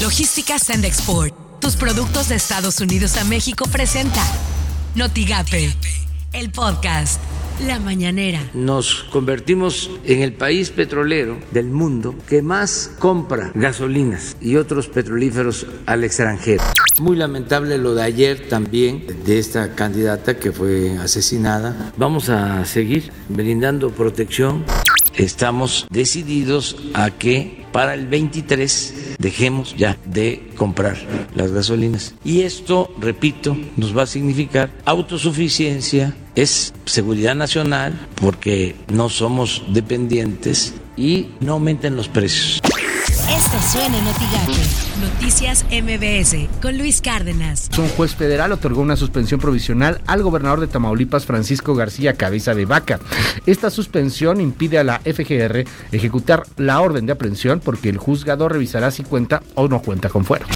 Logística Send Export. Tus productos de Estados Unidos a México presenta Notigape, el podcast. La mañanera. Nos convertimos en el país petrolero del mundo que más compra gasolinas y otros petrolíferos al extranjero. Muy lamentable lo de ayer también de esta candidata que fue asesinada. Vamos a seguir brindando protección. Estamos decididos a que para el 23 dejemos ya de comprar las gasolinas. Y esto, repito, nos va a significar autosuficiencia, es seguridad nacional, porque no somos dependientes y no aumenten los precios. Esto suena en Noticias MBS con Luis Cárdenas. Un juez federal otorgó una suspensión provisional al gobernador de Tamaulipas, Francisco García Cabeza de Vaca. Esta suspensión impide a la FGR ejecutar la orden de aprehensión porque el juzgado revisará si cuenta o no cuenta con fuero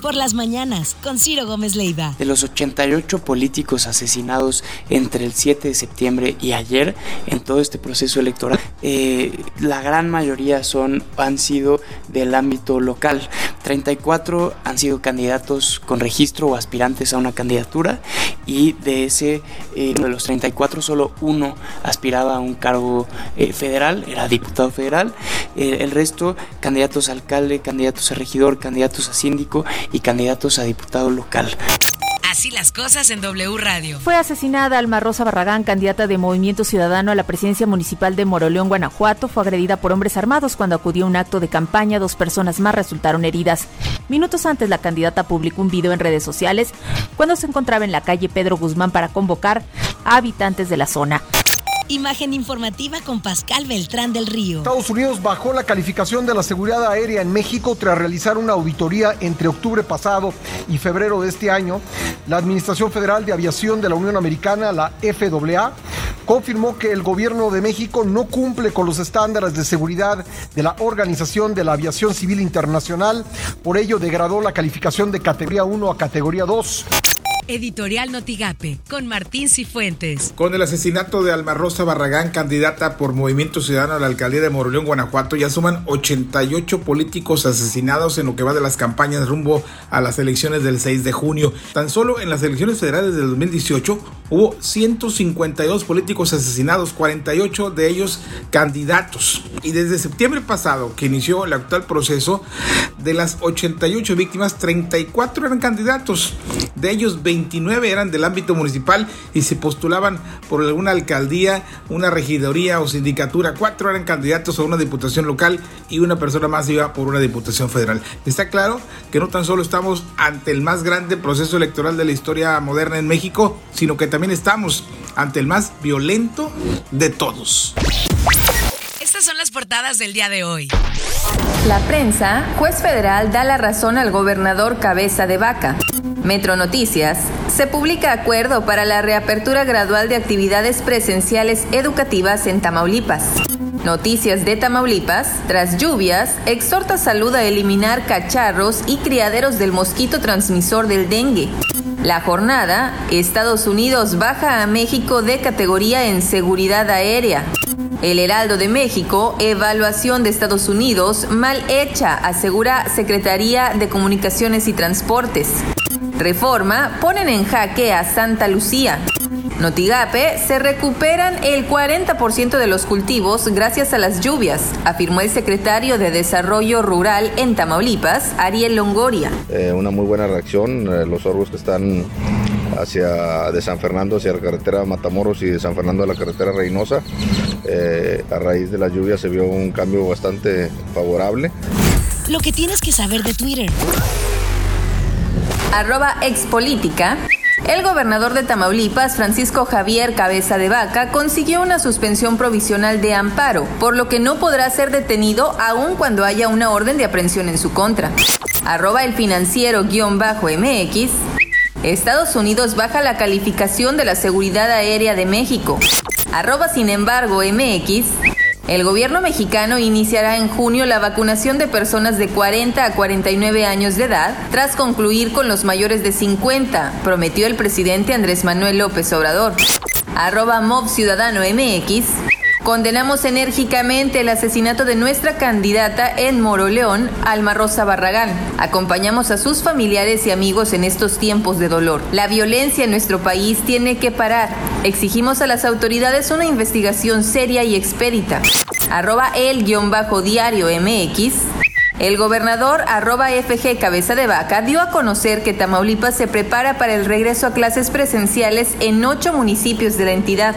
por las mañanas con Ciro Gómez Leiva. De los 88 políticos asesinados entre el 7 de septiembre y ayer en todo este proceso electoral, eh, la gran mayoría son, han sido del ámbito local. 34 han sido candidatos con registro o aspirantes a una candidatura y de ese, eh, de los 34 solo uno aspiraba a un cargo eh, federal, era diputado federal. el resto, candidatos a alcalde, candidatos a regidor, candidatos a síndico y candidatos a diputado local. Así las cosas en W Radio. Fue asesinada Alma Rosa Barragán, candidata de Movimiento Ciudadano a la presidencia municipal de Moroleón, Guanajuato. Fue agredida por hombres armados cuando acudió a un acto de campaña. Dos personas más resultaron heridas. Minutos antes, la candidata publicó un video en redes sociales cuando se encontraba en la calle Pedro Guzmán para convocar a habitantes de la zona. Imagen informativa con Pascal Beltrán del Río. Estados Unidos bajó la calificación de la seguridad aérea en México tras realizar una auditoría entre octubre pasado y febrero de este año. La Administración Federal de Aviación de la Unión Americana, la FAA, confirmó que el gobierno de México no cumple con los estándares de seguridad de la Organización de la Aviación Civil Internacional. Por ello, degradó la calificación de categoría 1 a categoría 2. Editorial Notigape, con Martín Cifuentes. Con el asesinato de Alma Rosa Barragán, candidata por Movimiento Ciudadano a la alcaldía de Moroleón, Guanajuato, ya suman 88 políticos asesinados en lo que va de las campañas rumbo a las elecciones del 6 de junio. Tan solo en las elecciones federales del 2018 hubo 152 políticos asesinados, 48 de ellos candidatos. Y desde septiembre pasado, que inició el actual proceso, de las 88 víctimas, 34 eran candidatos. De ellos, 20 29 eran del ámbito municipal y se postulaban por alguna alcaldía, una regidoría o sindicatura. Cuatro eran candidatos a una diputación local y una persona más iba por una diputación federal. Está claro que no tan solo estamos ante el más grande proceso electoral de la historia moderna en México, sino que también estamos ante el más violento de todos. Estas son las portadas del día de hoy. La prensa, juez federal da la razón al gobernador Cabeza de Vaca. Metro Noticias, se publica acuerdo para la reapertura gradual de actividades presenciales educativas en Tamaulipas. Noticias de Tamaulipas, tras lluvias, exhorta salud a eliminar cacharros y criaderos del mosquito transmisor del dengue. La jornada, Estados Unidos baja a México de categoría en seguridad aérea. El Heraldo de México, evaluación de Estados Unidos mal hecha, asegura Secretaría de Comunicaciones y Transportes. Reforma, ponen en jaque a Santa Lucía. Notigape, se recuperan el 40% de los cultivos gracias a las lluvias, afirmó el secretario de Desarrollo Rural en Tamaulipas, Ariel Longoria. Eh, una muy buena reacción, eh, los orbos que están hacia de San Fernando hacia la carretera Matamoros y de San Fernando a la carretera Reynosa. Eh, a raíz de la lluvia se vio un cambio bastante favorable. Lo que tienes que saber de Twitter. Arroba expolítica. El gobernador de Tamaulipas, Francisco Javier Cabeza de Vaca, consiguió una suspensión provisional de amparo, por lo que no podrá ser detenido aun cuando haya una orden de aprehensión en su contra. Arroba el financiero-MX. Estados Unidos baja la calificación de la seguridad aérea de México. Arroba sin embargo MX. El gobierno mexicano iniciará en junio la vacunación de personas de 40 a 49 años de edad tras concluir con los mayores de 50, prometió el presidente Andrés Manuel López Obrador. Arroba Mob Ciudadano MX. Condenamos enérgicamente el asesinato de nuestra candidata en Moroleón, Alma Rosa Barragán. Acompañamos a sus familiares y amigos en estos tiempos de dolor. La violencia en nuestro país tiene que parar. Exigimos a las autoridades una investigación seria y expedita. Arroba el-diario MX. El gobernador arroba FG Cabeza de Vaca dio a conocer que Tamaulipas se prepara para el regreso a clases presenciales en ocho municipios de la entidad.